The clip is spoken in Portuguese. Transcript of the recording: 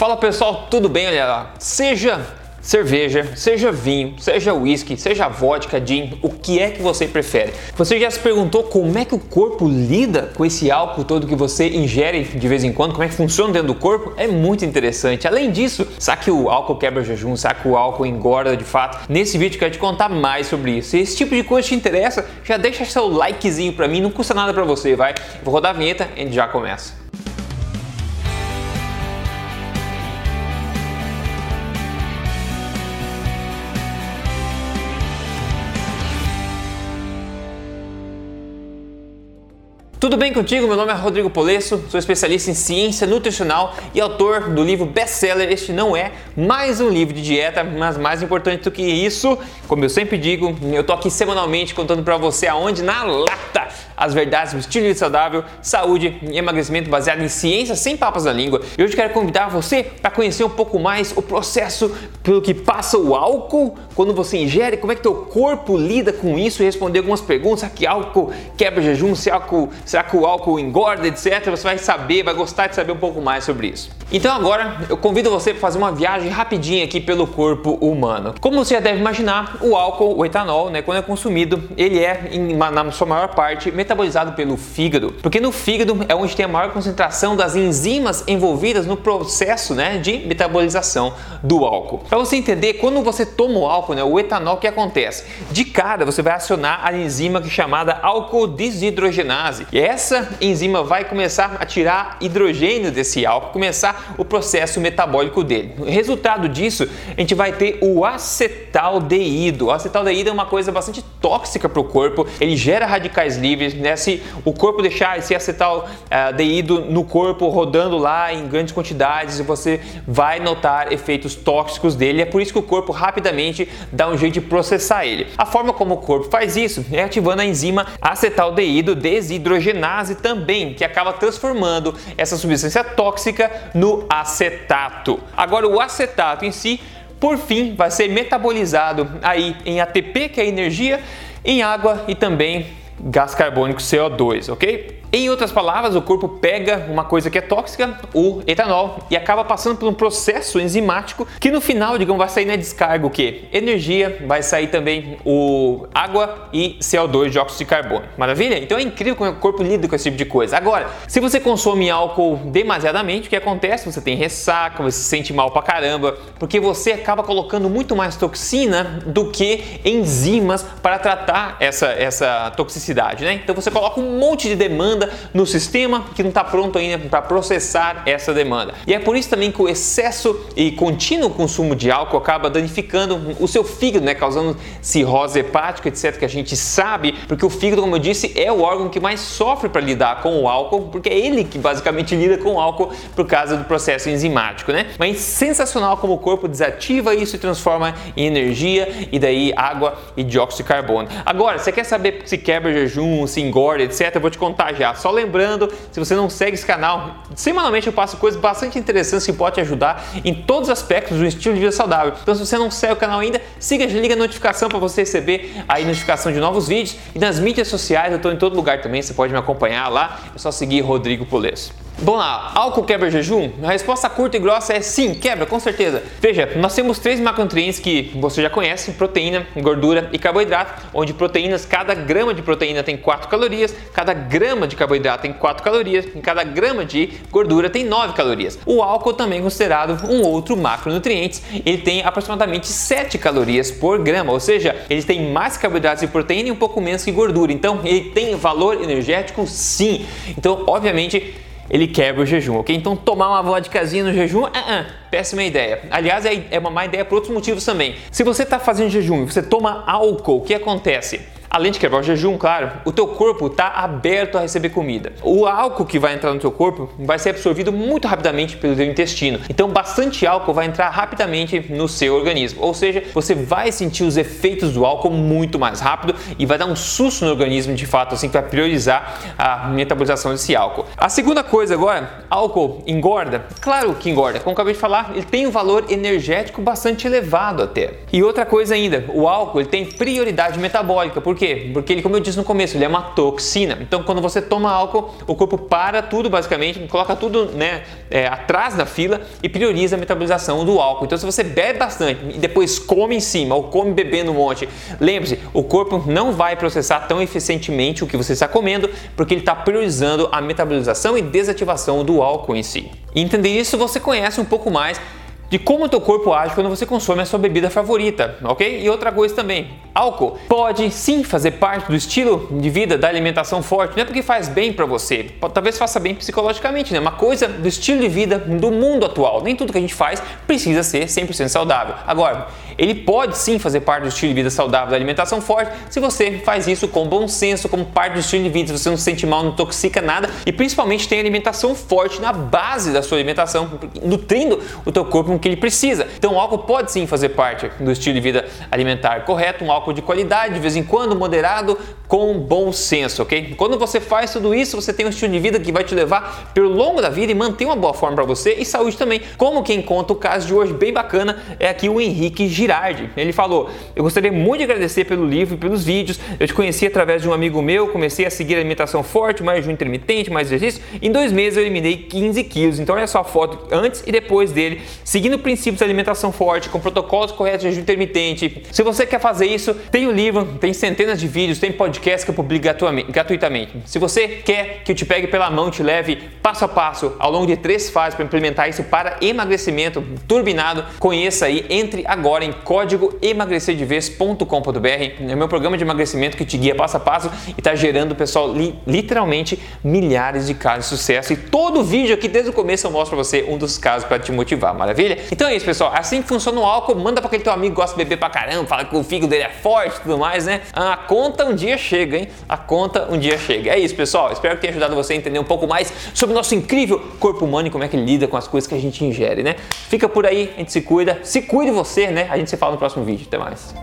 Fala pessoal, tudo bem? Olha lá, seja cerveja, seja vinho, seja whisky, seja vodka, gin, o que é que você prefere? Você já se perguntou como é que o corpo lida com esse álcool todo que você ingere de vez em quando? Como é que funciona dentro do corpo? É muito interessante. Além disso, sabe que o álcool quebra jejum? Sabe que o álcool engorda de fato? Nesse vídeo eu quero te contar mais sobre isso. Se esse tipo de coisa te interessa, já deixa seu likezinho para mim, não custa nada para você, vai? Vou rodar a vinheta e a gente já começa. Tudo bem contigo? Meu nome é Rodrigo Polesso, sou especialista em ciência nutricional e autor do livro best-seller. Este Não É Mais um Livro de Dieta, mas mais importante do que isso, como eu sempre digo, eu tô aqui semanalmente contando para você aonde? Na lata as verdades do estilo de vida saudável, saúde e emagrecimento baseado em ciência sem papas na língua. E hoje quero convidar você para conhecer um pouco mais o processo pelo que passa o álcool quando você ingere, como é que teu corpo lida com isso e responder algumas perguntas, será que álcool quebra jejum, se álcool, será que o álcool engorda, etc. Você vai saber, vai gostar de saber um pouco mais sobre isso. Então agora eu convido você para fazer uma viagem rapidinha aqui pelo corpo humano. Como você já deve imaginar, o álcool, o etanol, né, quando é consumido, ele é em, na sua maior parte metabolizado pelo fígado, porque no fígado é onde tem a maior concentração das enzimas envolvidas no processo né, de metabolização do álcool. Para você entender, quando você toma o álcool, né, o etanol, o que acontece? De cara você vai acionar a enzima é chamada álcool desidrogenase. E essa enzima vai começar a tirar hidrogênio desse álcool, começar o processo metabólico dele. Resultado disso, a gente vai ter o acetaldeído. O acetaldeído é uma coisa bastante tóxica para o corpo, ele gera radicais livres, né? Se o corpo deixar esse acetaldeído no corpo rodando lá em grandes quantidades, você vai notar efeitos tóxicos dele. É por isso que o corpo rapidamente dá um jeito de processar ele. A forma como o corpo faz isso é ativando a enzima acetaldeído desidrogenase também, que acaba transformando essa substância tóxica no acetato. Agora o acetato em si por fim, vai ser metabolizado aí em ATP, que é energia, em água e também gás carbônico CO2, ok? Em outras palavras, o corpo pega uma coisa que é tóxica, o etanol, e acaba passando por um processo enzimático que no final, digamos, vai sair na descarga o que? Energia, vai sair também o água e CO2, dióxido de carbono. Maravilha? Então é incrível como o corpo lida com esse tipo de coisa. Agora, se você consome álcool demasiadamente, o que acontece? Você tem ressaca, você se sente mal pra caramba, porque você acaba colocando muito mais toxina do que enzimas para tratar essa, essa toxicidade, né? Então você coloca um monte de demanda demanda no sistema que não está pronto ainda para processar essa demanda. E é por isso também que o excesso e contínuo consumo de álcool acaba danificando o seu fígado, né, causando cirrose hepática, etc, que a gente sabe, porque o fígado, como eu disse, é o órgão que mais sofre para lidar com o álcool, porque é ele que basicamente lida com o álcool por causa do processo enzimático, né? Mas sensacional como o corpo desativa isso e transforma em energia e daí água e dióxido de carbono. Agora, você quer saber se quebra jejum, se engorda, etc? Eu vou te contar já só lembrando, se você não segue esse canal, semanalmente eu passo coisas bastante interessantes que podem te ajudar em todos os aspectos do estilo de vida saudável. Então, se você não segue o canal ainda, siga, liga a notificação para você receber aí notificação de novos vídeos. E nas mídias sociais, eu estou em todo lugar também, você pode me acompanhar lá. É só seguir Rodrigo Polesso. Vamos lá, álcool quebra jejum? A resposta curta e grossa é sim, quebra, com certeza. Veja, nós temos três macronutrientes que você já conhece: proteína, gordura e carboidrato, onde proteínas, cada grama de proteína tem 4 calorias, cada grama de carboidrato tem 4 calorias, e cada grama de gordura tem 9 calorias. O álcool também é considerado um outro macronutriente, ele tem aproximadamente 7 calorias por grama, ou seja, ele tem mais carboidratos e proteína e um pouco menos que gordura. Então, ele tem valor energético sim. Então, obviamente, ele quebra o jejum, ok? Então tomar uma vodkazinha no jejum, uh -uh, péssima ideia. Aliás, é, é uma má ideia por outros motivos também. Se você está fazendo jejum e você toma álcool, o que acontece? Além de quebrar o jejum, claro, o teu corpo está aberto a receber comida. O álcool que vai entrar no teu corpo vai ser absorvido muito rapidamente pelo teu intestino. Então, bastante álcool vai entrar rapidamente no seu organismo. Ou seja, você vai sentir os efeitos do álcool muito mais rápido e vai dar um susto no organismo de fato, assim que vai priorizar a metabolização desse álcool. A segunda coisa agora, álcool engorda? Claro que engorda. Como acabei de falar, ele tem um valor energético bastante elevado até. E outra coisa ainda, o álcool ele tem prioridade metabólica, porque quê? Porque ele, como eu disse no começo, ele é uma toxina. Então, quando você toma álcool, o corpo para tudo basicamente, coloca tudo né, é, atrás da fila e prioriza a metabolização do álcool. Então, se você bebe bastante e depois come em cima ou come bebendo um monte, lembre-se, o corpo não vai processar tão eficientemente o que você está comendo, porque ele está priorizando a metabolização e desativação do álcool em si. Entender isso, você conhece um pouco mais de como o teu corpo age quando você consome a sua bebida favorita, ok? E outra coisa também, álcool pode sim fazer parte do estilo de vida da alimentação forte, não é porque faz bem para você, talvez faça bem psicologicamente, né? Uma coisa do estilo de vida do mundo atual. Nem tudo que a gente faz precisa ser 100% saudável. Agora, ele pode sim fazer parte do estilo de vida saudável da alimentação forte se você faz isso com bom senso, como parte do estilo de vida, se você não se sente mal, não intoxica nada e principalmente tem alimentação forte na base da sua alimentação, nutrindo o teu corpo que ele precisa. Então, o álcool pode sim fazer parte do estilo de vida alimentar correto, um álcool de qualidade, de vez em quando, moderado, com bom senso, ok? Quando você faz tudo isso, você tem um estilo de vida que vai te levar pelo longo da vida e manter uma boa forma para você e saúde também. Como quem conta o caso de hoje bem bacana é aqui o Henrique Girardi. Ele falou: Eu gostaria muito de agradecer pelo livro e pelos vídeos. Eu te conheci através de um amigo meu, comecei a seguir a alimentação forte, mais um intermitente, mais exercício. Em dois meses eu eliminei 15 quilos. Então, olha só a foto antes e depois dele, seguindo seguindo princípios de alimentação forte, com protocolos corretos de jejum intermitente. Se você quer fazer isso, tem o livro, tem centenas de vídeos, tem podcast que eu publico gratuitamente. Se você quer que eu te pegue pela mão te leve passo a passo ao longo de três fases para implementar isso para emagrecimento turbinado, conheça aí, entre agora em código emagrecerdevez.com.br. É o meu programa de emagrecimento que te guia passo a passo e está gerando, pessoal, li literalmente milhares de casos de sucesso. E todo vídeo aqui desde o começo eu mostro para você um dos casos para te motivar, maravilha? Então é isso, pessoal. Assim que funciona o álcool, manda para aquele teu amigo que gosta de beber pra caramba, fala que o fígado dele é forte e tudo mais, né? A conta um dia chega, hein? A conta um dia chega. É isso, pessoal. Espero que tenha ajudado você a entender um pouco mais sobre o nosso incrível corpo humano e como é que ele lida com as coisas que a gente ingere, né? Fica por aí, a gente se cuida. Se cuide você, né? A gente se fala no próximo vídeo. Até mais.